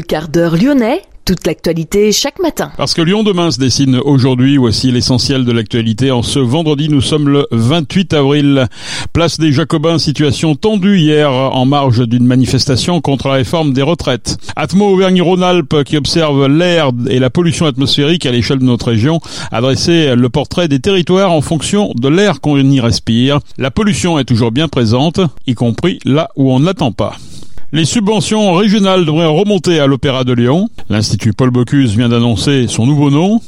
Le quart d'heure lyonnais, toute l'actualité chaque matin. Parce que Lyon demain se dessine aujourd'hui, voici l'essentiel de l'actualité. En ce vendredi, nous sommes le 28 avril. Place des Jacobins, situation tendue hier en marge d'une manifestation contre la réforme des retraites. Atmo Auvergne-Rhône-Alpes qui observe l'air et la pollution atmosphérique à l'échelle de notre région a le portrait des territoires en fonction de l'air qu'on y respire. La pollution est toujours bien présente, y compris là où on ne l'attend pas. Les subventions régionales devraient remonter à l'Opéra de Lyon. L'Institut Paul Bocuse vient d'annoncer son nouveau nom.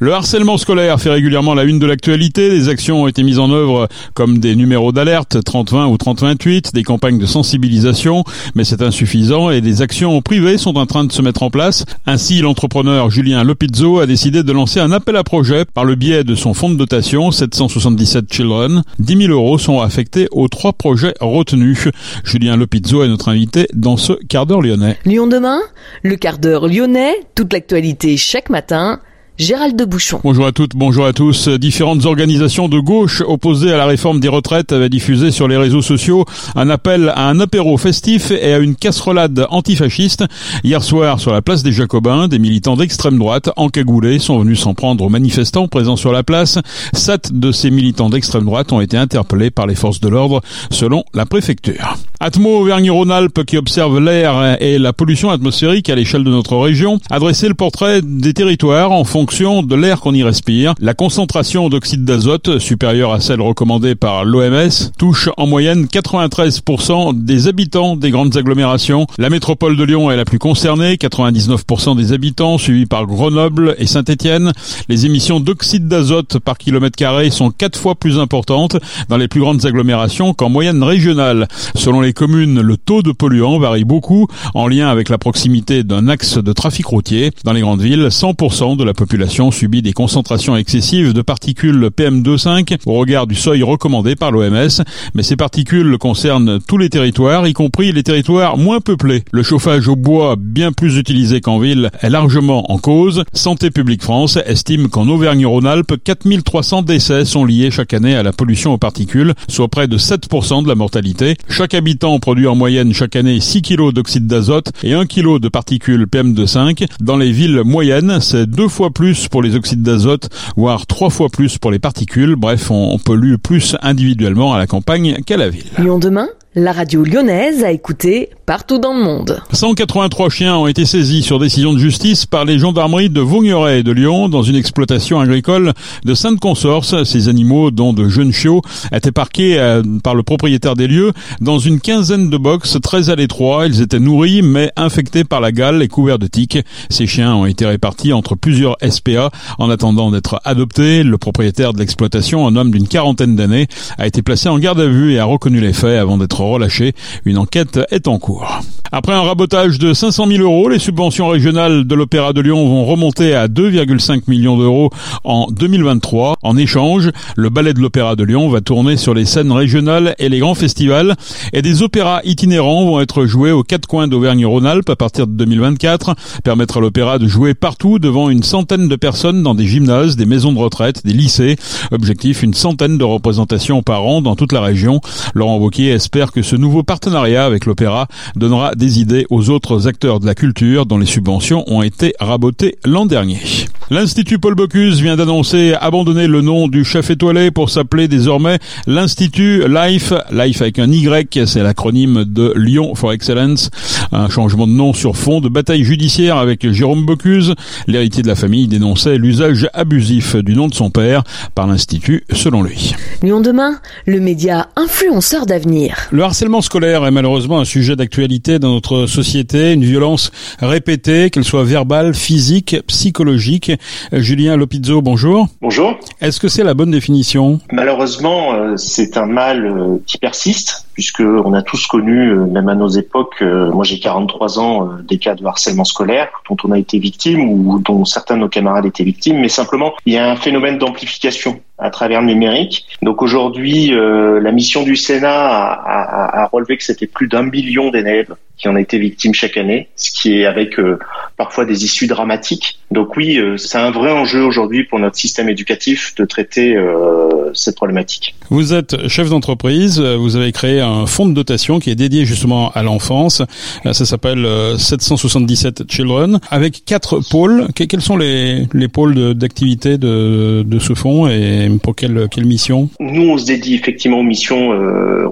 Le harcèlement scolaire fait régulièrement la une de l'actualité. Des actions ont été mises en œuvre comme des numéros d'alerte 3020 ou 3028, des campagnes de sensibilisation, mais c'est insuffisant et des actions privées sont en train de se mettre en place. Ainsi, l'entrepreneur Julien Lopizzo a décidé de lancer un appel à projet par le biais de son fonds de dotation 777 Children. 10 000 euros sont affectés aux trois projets retenus. Julien Lopizzo est notre invité dans ce quart d'heure lyonnais. Lyon demain, le quart d'heure lyonnais, toute l'actualité chaque matin Gérald de Bouchon. Bonjour à toutes, bonjour à tous. Différentes organisations de gauche opposées à la réforme des retraites avaient diffusé sur les réseaux sociaux un appel à un apéro festif et à une casserolade antifasciste. Hier soir, sur la place des Jacobins, des militants d'extrême droite encagoulés sont venus s'en prendre aux manifestants présents sur la place. Sept de ces militants d'extrême droite ont été interpellés par les forces de l'ordre, selon la préfecture. Atmo Auvergne-Rhône-Alpes, qui observe l'air et la pollution atmosphérique à l'échelle de notre région, a dressé le portrait des territoires en fonction de l'air qu'on y respire. La concentration d'oxyde d'azote, supérieure à celle recommandée par l'OMS, touche en moyenne 93% des habitants des grandes agglomérations. La métropole de Lyon est la plus concernée, 99% des habitants, suivie par Grenoble et Saint-Étienne. Les émissions d'oxyde d'azote par kilomètre carré sont quatre fois plus importantes dans les plus grandes agglomérations qu'en moyenne régionale. Selon les communes, le taux de polluants varie beaucoup en lien avec la proximité d'un axe de trafic routier. Dans les grandes villes, 100% de la population subit des concentrations excessives de particules PM2,5 au regard du seuil recommandé par l'OMS, mais ces particules concernent tous les territoires, y compris les territoires moins peuplés. Le chauffage au bois, bien plus utilisé qu'en ville, est largement en cause. Santé publique France estime qu'en Auvergne-Rhône-Alpes, 4300 décès sont liés chaque année à la pollution aux particules, soit près de 7% de la mortalité. Chaque habitant produit en moyenne chaque année 6 kg d'oxyde d'azote et 1 kg de particules PM2,5. Dans les villes moyennes, c'est deux fois plus pour les oxydes d'azote, voire trois fois plus pour les particules. Bref, on, pollue plus individuellement à la campagne qu'à la ville. Lyon demain la radio lyonnaise a écouté partout dans le monde. 183 chiens ont été saisis sur décision de justice par les gendarmeries de Vaugneray et de Lyon dans une exploitation agricole de Sainte-Consorce. Ces animaux, dont de jeunes chiots, étaient parqués euh, par le propriétaire des lieux dans une quinzaine de box très à l'étroit. Ils étaient nourris mais infectés par la gale et couverts de tiques. Ces chiens ont été répartis entre plusieurs SPA en attendant d'être adoptés. Le propriétaire de l'exploitation, un homme d'une quarantaine d'années, a été placé en garde à vue et a reconnu les faits avant d'être relâché. Une enquête est en cours. Après un rabotage de 500 000 euros, les subventions régionales de l'Opéra de Lyon vont remonter à 2,5 millions d'euros en 2023. En échange, le ballet de l'Opéra de Lyon va tourner sur les scènes régionales et les grands festivals et des opéras itinérants vont être joués aux quatre coins d'Auvergne-Rhône-Alpes à partir de 2024, permettre à l'opéra de jouer partout devant une centaine de personnes dans des gymnases, des maisons de retraite, des lycées. Objectif, une centaine de représentations par an dans toute la région. Laurent Wauquiez espère que ce nouveau partenariat avec l'opéra donnera des idées aux autres acteurs de la culture dont les subventions ont été rabotées l'an dernier. L'Institut Paul Bocuse vient d'annoncer abandonner le nom du chef étoilé pour s'appeler désormais l'Institut Life. Life avec un Y, c'est l'acronyme de Lyon for Excellence. Un changement de nom sur fond de bataille judiciaire avec Jérôme Bocuse. L'héritier de la famille dénonçait l'usage abusif du nom de son père par l'Institut, selon lui. Lyon demain, le média influenceur d'avenir. Le harcèlement scolaire est malheureusement un sujet d'actualité dans notre société, une violence répétée, qu'elle soit verbale, physique, psychologique. Julien Lopizzo, bonjour. Bonjour. Est-ce que c'est la bonne définition? Malheureusement, euh, c'est un mal euh, qui persiste, puisque on a tous connu, euh, même à nos époques, moi j'ai 43 ans, des cas de harcèlement scolaire dont on a été victime ou dont certains de nos camarades étaient victimes, mais simplement il y a un phénomène d'amplification à travers le numérique. Donc aujourd'hui, euh, la mission du Sénat a, a, a relevé que c'était plus d'un million d'élèves qui en étaient victimes chaque année, ce qui est avec euh, parfois des issues dramatiques. Donc oui, euh, c'est un vrai enjeu aujourd'hui pour notre système éducatif de traiter euh, cette problématique. Vous êtes chef d'entreprise, vous avez créé un fonds de dotation qui est dédié justement à l'enfance. Ça s'appelle 777 Children, avec quatre pôles. Quels sont les, les pôles d'activité de, de, ce fonds et pour quelle, quelle mission? Nous, on se dédie effectivement aux missions,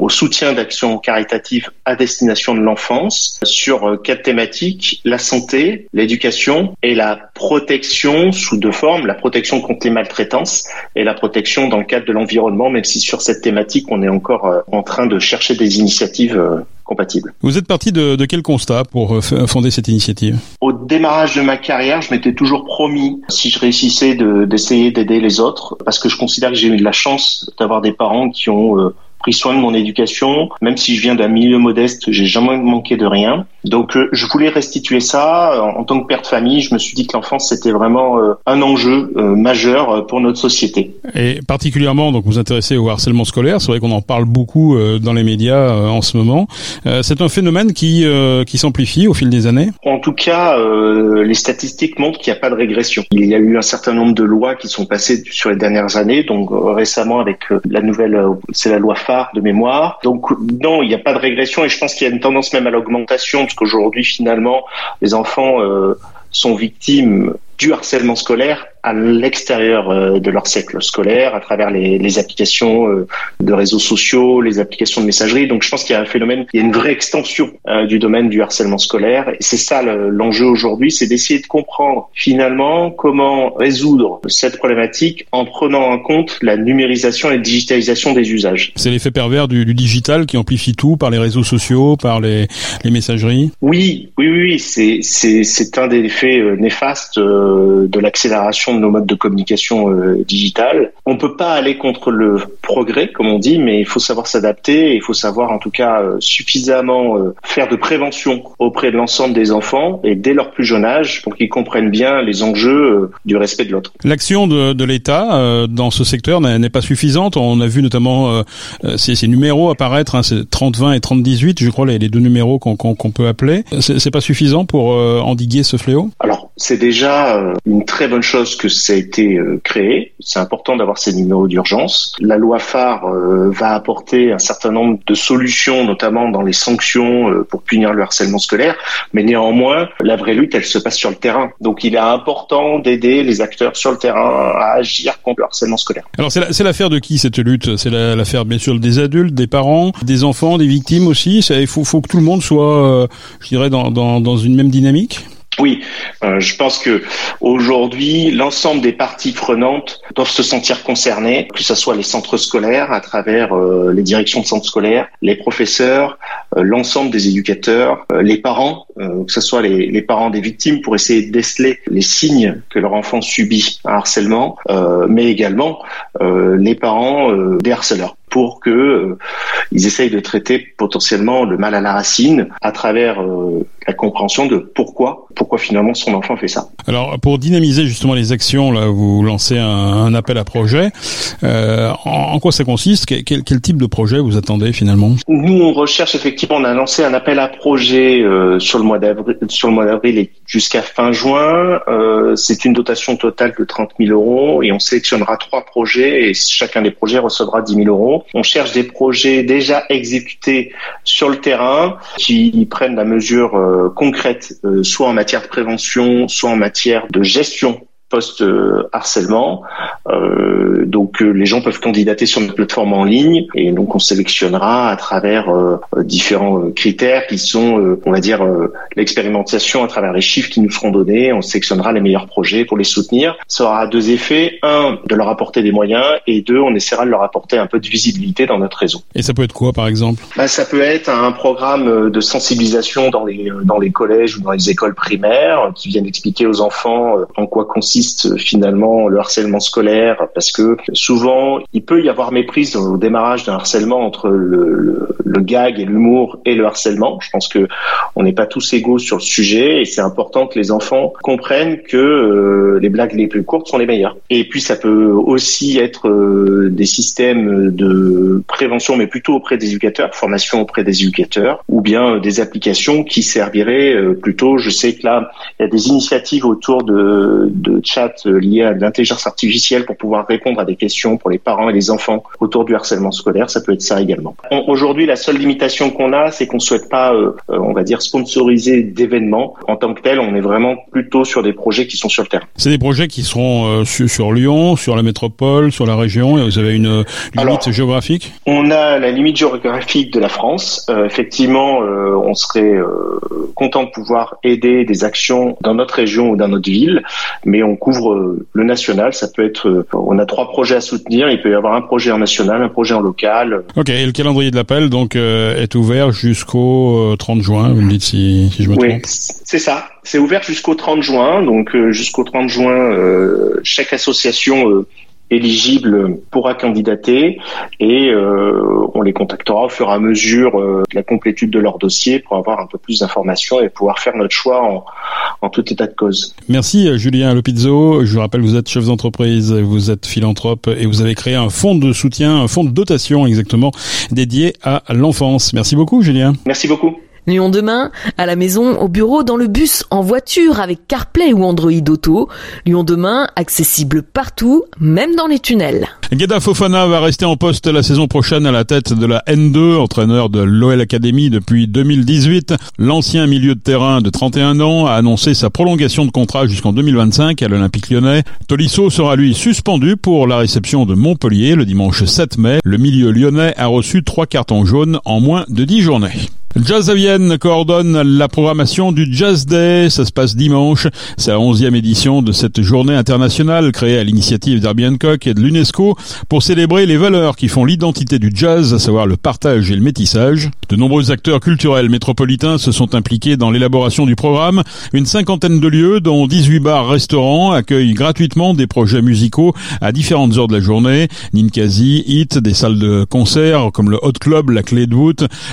au soutien d'actions caritatives à destination de l'enfance sur quatre thématiques la santé, l'éducation et la protection sous deux formes, la protection contre les maltraitances et la protection dans le cadre de l'environnement, même si sur cette thématique, on est encore euh, en train de chercher des initiatives euh, compatibles. Vous êtes parti de, de quel constat pour euh, fonder cette initiative? Au démarrage de ma carrière, je m'étais toujours promis, si je réussissais, d'essayer d'aider les autres, parce que je considère que j'ai eu de la chance d'avoir des parents qui ont pris soin de mon éducation. Même si je viens d'un milieu modeste, j'ai jamais manqué de rien. Donc euh, je voulais restituer ça. En, tant que père de famille, je me suis dit que l'enfance c'était vraiment euh, un enjeu euh, majeur pour notre société. Et particulièrement, donc vous intéressez au harcèlement scolaire. C'est vrai qu'on en parle beaucoup dans les médias en ce moment. c'est un phénomène qui qui s'amplifie au fil des années. En tout cas, les statistiques montrent qu'il n'y a pas de régression. Il y a eu un certain nombre de lois qui sont passées sur les dernières années. Donc récemment avec la nouvelle, c'est la loi de mémoire. Donc non, il n'y a pas de régression et je pense qu'il y a une tendance même à l'augmentation parce qu'aujourd'hui finalement les enfants euh, sont victimes du harcèlement scolaire à l'extérieur euh, de leur cercle scolaire, à travers les, les, applications euh, de réseaux sociaux, les applications de messagerie. Donc je pense qu'il y a un phénomène, il y a une vraie extension euh, du domaine du harcèlement scolaire. Et c'est ça l'enjeu aujourd'hui, c'est d'essayer de comprendre finalement comment résoudre cette problématique en prenant en compte la numérisation et la digitalisation des usages. C'est l'effet pervers du, du, digital qui amplifie tout par les réseaux sociaux, par les, les messageries? Oui, oui, oui, c'est c'est un des effets néfastes de l'accélération de nos modes de communication euh, digitale. On peut pas aller contre le progrès, comme on dit, mais il faut savoir s'adapter. Il faut savoir, en tout cas, euh, suffisamment euh, faire de prévention auprès de l'ensemble des enfants et dès leur plus jeune âge pour qu'ils comprennent bien les enjeux du respect de l'autre. L'action de, de l'État dans ce secteur n'est pas suffisante. On a vu notamment ces, ces, numéros apparaître, hein, 30-20 et 30-18, je crois les, les deux numéros qu'on qu'on peut appeler. C'est pas suffisant pour endiguer ce fléau? Alors, c'est déjà une très bonne chose que ça a été euh, créé. C'est important d'avoir ces numéros d'urgence. La loi phare euh, va apporter un certain nombre de solutions, notamment dans les sanctions euh, pour punir le harcèlement scolaire. Mais néanmoins, la vraie lutte, elle se passe sur le terrain. Donc il est important d'aider les acteurs sur le terrain à agir contre le harcèlement scolaire. Alors c'est l'affaire de qui cette lutte? C'est l'affaire bien sûr des adultes, des parents, des enfants, des victimes aussi? Il faut, faut que tout le monde soit, je dirais, dans, dans, dans une même dynamique? Oui, euh, je pense que aujourd'hui, l'ensemble des parties prenantes doivent se sentir concernées, que ce soit les centres scolaires à travers euh, les directions de centres scolaires, les professeurs, euh, l'ensemble des éducateurs, les parents, que ce soit les, parents des victimes pour essayer de déceler les signes que leur enfant subit un harcèlement, mais également les parents des harceleurs pour que euh, ils essayent de traiter potentiellement le mal à la racine à travers la compréhension de pourquoi pourquoi finalement son enfant fait ça. Alors pour dynamiser justement les actions, là vous lancez un, un appel à projet. Euh, en, en, quoi ça consiste? Quel, type de projet vous attendez finalement? Nous on recherche effectivement, on a lancé un appel à projet euh, sur le mois d'avril, sur le mois d'avril et jusqu'à fin juin. Euh, c'est une dotation totale de 30 000 euros et on sélectionnera trois projets et chacun des projets recevra 10 000 euros. On cherche des projets déjà exécutés sur le terrain qui prennent la mesure euh, concrète, euh, soit en matière de prévention, soit en matière de gestion post-harcèlement. Euh, donc euh, les gens peuvent candidater sur notre plateforme en ligne et donc on sélectionnera à travers euh, différents critères qui sont, on va dire, l'expérimentation à travers les chiffres qui nous seront donnés. On sélectionnera les meilleurs projets pour les soutenir. Ça aura deux effets. Un, de leur apporter des moyens et deux, on essaiera de leur apporter un peu de visibilité dans notre réseau. Et ça peut être quoi par exemple? Bah, Ça peut être un programme de sensibilisation dans les, dans les collèges ou dans les écoles primaires qui viennent expliquer aux enfants en quoi consiste finalement le harcèlement scolaire parce que souvent il peut y avoir méprise au démarrage d'un harcèlement entre le, gag et l'humour et le harcèlement. Je pense que on n'est pas tous égaux sur le sujet et c'est important que les enfants comprennent que euh, les blagues les plus courtes sont les meilleures. Et puis ça peut aussi être euh, des systèmes de prévention, mais plutôt auprès des éducateurs, formation auprès des éducateurs, ou bien des applications qui serviraient plutôt. Je sais que là, il y a des initiatives autour de chat liés à l'intelligence artificielle pour pouvoir répondre à des questions pour les parents et les enfants autour du harcèlement scolaire. Ça peut être ça également. Aujourd'hui, la seule limitation qu'on a, c'est qu'on souhaite pas, euh, on va dire, sponsoriser d'événements. En tant que tel, on est vraiment plutôt sur des projets qui sont sur le terrain. C'est des projets qui seront euh, sur, Lyon, sur la métropole, sur la région. Et vous avez une limite géographique? On a la limite géographique de la France. Euh, effectivement, on serait content de pouvoir aider des actions dans notre région ou dans notre ville, mais on couvre euh, le national. Ça peut être, euh, on a trois projets à soutenir. Il peut y avoir un projet en national, un projet en local. Ok. Et le calendrier de l'appel donc euh, est ouvert jusqu'au 30 juin. Vous me dites si, si je me trompe. Oui, c'est ça. C'est ouvert jusqu'au 30 juin. Donc jusqu'au 30 juin, chaque association éligible pourra candidater et euh, on les contactera au fur et à mesure euh, de la complétude de leur dossier pour avoir un peu plus d'informations et pouvoir faire notre choix en, en tout état de cause. Merci Julien Lopizzo. Je vous rappelle, vous êtes chef d'entreprise, vous êtes philanthrope et vous avez créé un fonds de soutien, un fonds de dotation exactement dédié à l'enfance. Merci beaucoup Julien. Merci beaucoup. Lyon demain, à la maison, au bureau, dans le bus, en voiture, avec CarPlay ou Android Auto. Lyon demain, accessible partout, même dans les tunnels. Geda Fofana va rester en poste la saison prochaine à la tête de la N2, entraîneur de l'OL Academy depuis 2018. L'ancien milieu de terrain de 31 ans a annoncé sa prolongation de contrat jusqu'en 2025 à l'Olympique lyonnais. Tolisso sera lui suspendu pour la réception de Montpellier le dimanche 7 mai. Le milieu lyonnais a reçu trois cartons jaunes en moins de 10 journées. Jazz à Vienne coordonne la programmation du Jazz Day. Ça se passe dimanche. C'est la onzième édition de cette journée internationale créée à l'initiative d'Herbie Hancock et de l'UNESCO pour célébrer les valeurs qui font l'identité du jazz, à savoir le partage et le métissage. De nombreux acteurs culturels métropolitains se sont impliqués dans l'élaboration du programme. Une cinquantaine de lieux, dont 18 bars restaurants, accueillent gratuitement des projets musicaux à différentes heures de la journée. Ninkasi, Hit, des salles de concert comme le Hot Club, la Clé de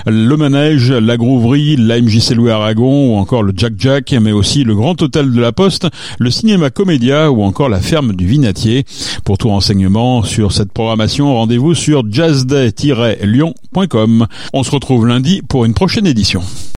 le Manège, la Grouverie, la MJC Louis Aragon ou encore le Jack Jack, mais aussi le Grand Hôtel de la Poste, le Cinéma Comédia ou encore la Ferme du Vinatier. Pour tout renseignement sur cette programmation, rendez-vous sur jazzday-lyon.com. On se retrouve lundi pour une prochaine édition.